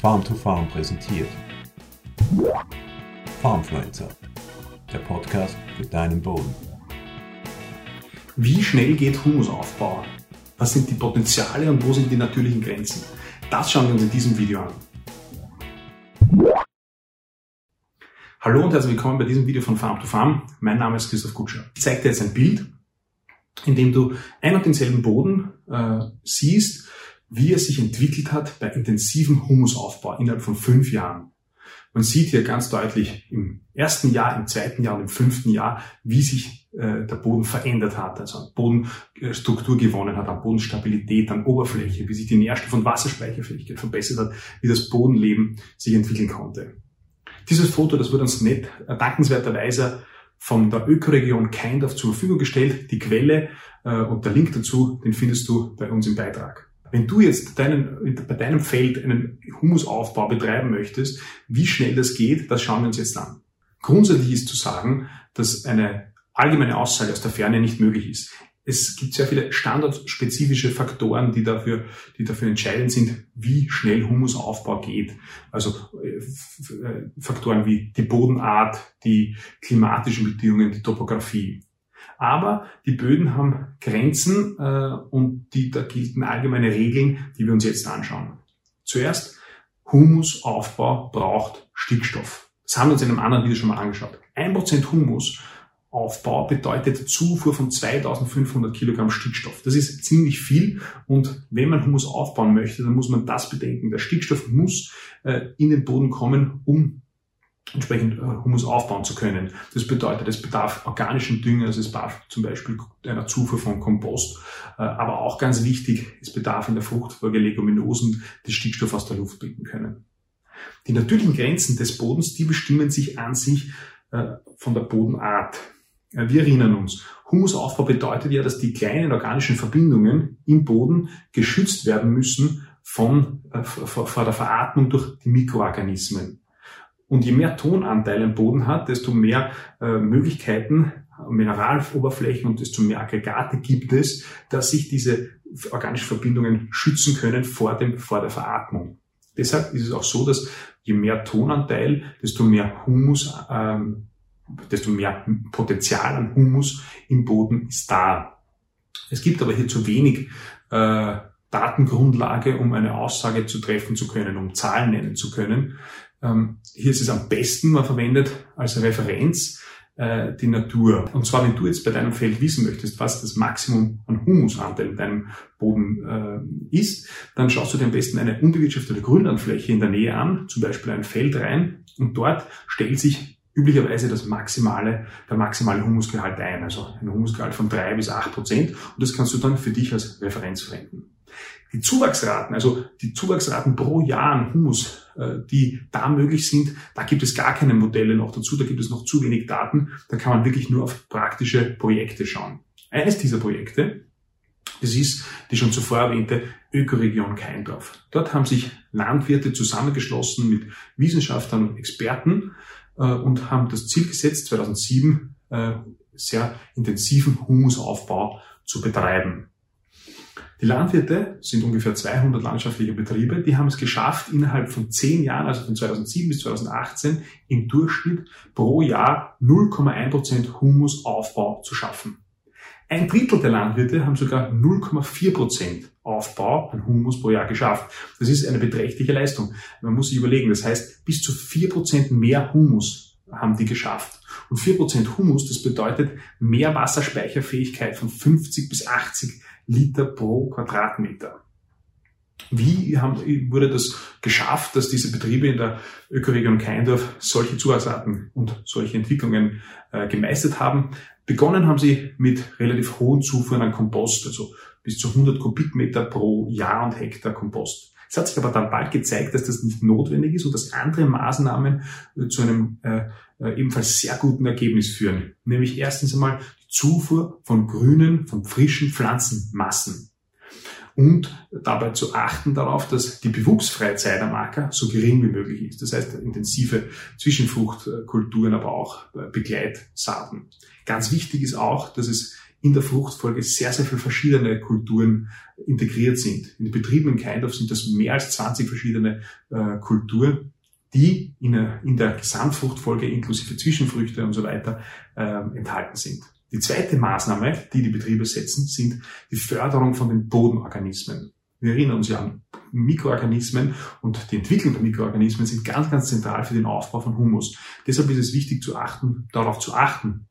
Farm to Farm präsentiert. Farmfluencer, der Podcast für deinen Boden. Wie schnell geht Humusaufbau? Was sind die Potenziale und wo sind die natürlichen Grenzen? Das schauen wir uns in diesem Video an. Hallo und herzlich willkommen bei diesem Video von Farm to Farm. Mein Name ist Christoph Kutscher. Ich zeige dir jetzt ein Bild, in dem du ein und denselben Boden äh, siehst, wie er sich entwickelt hat bei intensivem Humusaufbau innerhalb von fünf Jahren. Man sieht hier ganz deutlich im ersten Jahr, im zweiten Jahr und im fünften Jahr, wie sich äh, der Boden verändert hat, also an Bodenstruktur gewonnen hat, an Bodenstabilität, an Oberfläche, wie sich die Nährstoff- und Wasserspeicherfähigkeit verbessert hat, wie das Bodenleben sich entwickeln konnte. Dieses Foto, das wird uns nicht äh, dankenswerterweise von der Ökoregion Keindorf zur Verfügung gestellt. Die Quelle äh, und der Link dazu, den findest du bei uns im Beitrag. Wenn du jetzt deinen, bei deinem Feld einen Humusaufbau betreiben möchtest, wie schnell das geht, das schauen wir uns jetzt an. Grundsätzlich ist zu sagen, dass eine allgemeine Aussage aus der Ferne nicht möglich ist. Es gibt sehr viele standardspezifische Faktoren, die dafür, die dafür entscheidend sind, wie schnell Humusaufbau geht. Also äh, äh, Faktoren wie die Bodenart, die klimatischen Bedingungen, die Topografie. Aber die Böden haben Grenzen äh, und die, da gelten allgemeine Regeln, die wir uns jetzt anschauen. Zuerst, Humusaufbau braucht Stickstoff. Das haben wir uns in einem anderen Video schon mal angeschaut. 1% Humusaufbau bedeutet Zufuhr von 2500 Kilogramm Stickstoff. Das ist ziemlich viel und wenn man Humus aufbauen möchte, dann muss man das bedenken. Der Stickstoff muss äh, in den Boden kommen, um entsprechend äh, Humus aufbauen zu können. Das bedeutet, es bedarf organischen Düngers, es bedarf zum Beispiel einer Zufuhr von Kompost, äh, aber auch ganz wichtig, es bedarf in der Fruchtfolge Leguminosen, die Stickstoff aus der Luft binden können. Die natürlichen Grenzen des Bodens, die bestimmen sich an sich äh, von der Bodenart. Wir erinnern uns, Humusaufbau bedeutet ja, dass die kleinen organischen Verbindungen im Boden geschützt werden müssen von, vor der Veratmung durch die Mikroorganismen. Und je mehr Tonanteil ein Boden hat, desto mehr äh, Möglichkeiten, Mineraloberflächen und desto mehr Aggregate gibt es, dass sich diese organischen Verbindungen schützen können vor, dem, vor der Veratmung. Deshalb ist es auch so, dass je mehr Tonanteil, desto mehr Humus, ähm, desto mehr Potenzial an Humus im Boden ist da. Es gibt aber hier zu wenig äh, Datengrundlage, um eine Aussage zu treffen zu können, um Zahlen nennen zu können. Ähm, hier ist es am besten, man verwendet als Referenz äh, die Natur. Und zwar, wenn du jetzt bei deinem Feld wissen möchtest, was das Maximum an Humusanteil in deinem Boden äh, ist, dann schaust du dir am besten eine unbewirtschaftete Grünlandfläche in der Nähe an, zum Beispiel ein Feld rein, und dort stellt sich üblicherweise das maximale, der maximale Humusgehalt ein, also ein Humusgehalt von drei bis acht Prozent. Und das kannst du dann für dich als Referenz verwenden. Die Zuwachsraten, also die Zuwachsraten pro Jahr an Humus, äh, die da möglich sind, da gibt es gar keine Modelle noch dazu, da gibt es noch zu wenig Daten, da kann man wirklich nur auf praktische Projekte schauen. Eines dieser Projekte, das ist die schon zuvor erwähnte Ökoregion Keindorf. Dort haben sich Landwirte zusammengeschlossen mit Wissenschaftlern und Experten äh, und haben das Ziel gesetzt, 2007 äh, sehr intensiven Humusaufbau zu betreiben. Die Landwirte sind ungefähr 200 landschaftliche Betriebe, die haben es geschafft, innerhalb von zehn Jahren, also von 2007 bis 2018, im Durchschnitt pro Jahr 0,1% Humusaufbau zu schaffen. Ein Drittel der Landwirte haben sogar 0,4% Aufbau an Humus pro Jahr geschafft. Das ist eine beträchtliche Leistung. Man muss sich überlegen, das heißt, bis zu 4% mehr Humus haben die geschafft. Und 4% Humus, das bedeutet mehr Wasserspeicherfähigkeit von 50 bis 80 Liter pro Quadratmeter. Wie haben, wurde das geschafft, dass diese Betriebe in der Ökoregion Keindorf solche Zusatzarten und solche Entwicklungen äh, gemeistert haben? Begonnen haben sie mit relativ hohen Zufuhren an Kompost, also bis zu 100 Kubikmeter pro Jahr und Hektar Kompost. Es hat sich aber dann bald gezeigt, dass das nicht notwendig ist und dass andere Maßnahmen äh, zu einem äh, äh, ebenfalls sehr guten Ergebnis führen. Nämlich erstens einmal die Zufuhr von grünen, von frischen Pflanzenmassen. Und dabei zu achten darauf, dass die bewuchsfreie Zeit am Acker so gering wie möglich ist. Das heißt, intensive Zwischenfruchtkulturen, aber auch Begleitsaaten. Ganz wichtig ist auch, dass es in der Fruchtfolge sehr, sehr viele verschiedene Kulturen integriert sind. In den Betrieben in Keindorf sind das mehr als 20 verschiedene äh, Kulturen, die in der, in der Gesamtfruchtfolge inklusive Zwischenfrüchte und so weiter äh, enthalten sind. Die zweite Maßnahme, die die Betriebe setzen, sind die Förderung von den Bodenorganismen. Wir erinnern uns ja an Mikroorganismen und die Entwicklung der Mikroorganismen sind ganz, ganz zentral für den Aufbau von Humus. Deshalb ist es wichtig zu achten, darauf zu achten,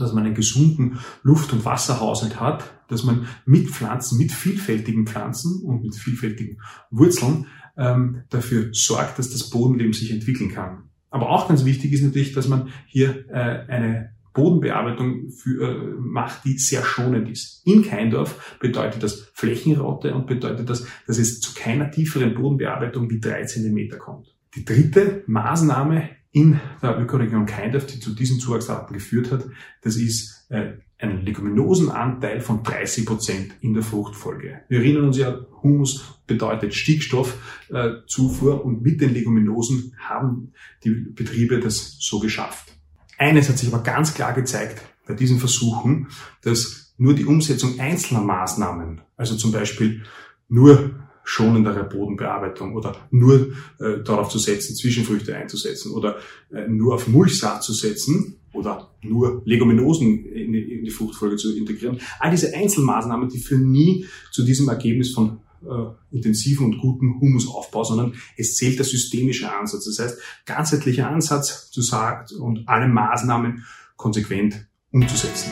dass man einen gesunden Luft- und Wasserhaushalt hat, dass man mit Pflanzen, mit vielfältigen Pflanzen und mit vielfältigen Wurzeln ähm, dafür sorgt, dass das Bodenleben sich entwickeln kann. Aber auch ganz wichtig ist natürlich, dass man hier äh, eine Bodenbearbeitung für, äh, macht, die sehr schonend ist. In Keindorf bedeutet das Flächenraute und bedeutet das, dass es zu keiner tieferen Bodenbearbeitung wie drei Zentimeter kommt. Die dritte Maßnahme in der Ökoregion Keindorf, die zu diesen Zuwachsraten geführt hat, das ist äh, ein Leguminosenanteil von 30 Prozent in der Fruchtfolge. Wir erinnern uns ja, Humus bedeutet Stickstoffzufuhr und mit den Leguminosen haben die Betriebe das so geschafft. Eines hat sich aber ganz klar gezeigt bei diesen Versuchen, dass nur die Umsetzung einzelner Maßnahmen, also zum Beispiel nur schonendere Bodenbearbeitung oder nur äh, darauf zu setzen, Zwischenfrüchte einzusetzen oder äh, nur auf Mulchsaat zu setzen oder nur Leguminosen in die, in die Fruchtfolge zu integrieren. All diese Einzelmaßnahmen, die führen nie zu diesem Ergebnis von äh, intensiven und guten Humusaufbau, sondern es zählt der systemische Ansatz. Das heißt, ganzheitlicher Ansatz zu sagen und alle Maßnahmen konsequent umzusetzen.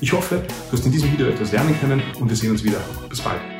Ich hoffe, du hast in diesem Video etwas lernen können und wir sehen uns wieder. Bis bald.